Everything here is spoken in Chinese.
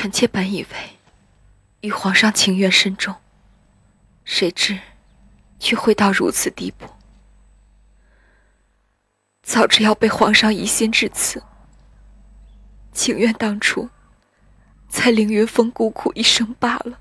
臣妾本以为与皇上情缘深重谁知却会到如此地步？早知要被皇上疑心至此情愿当初在凌云峰孤苦一生罢了。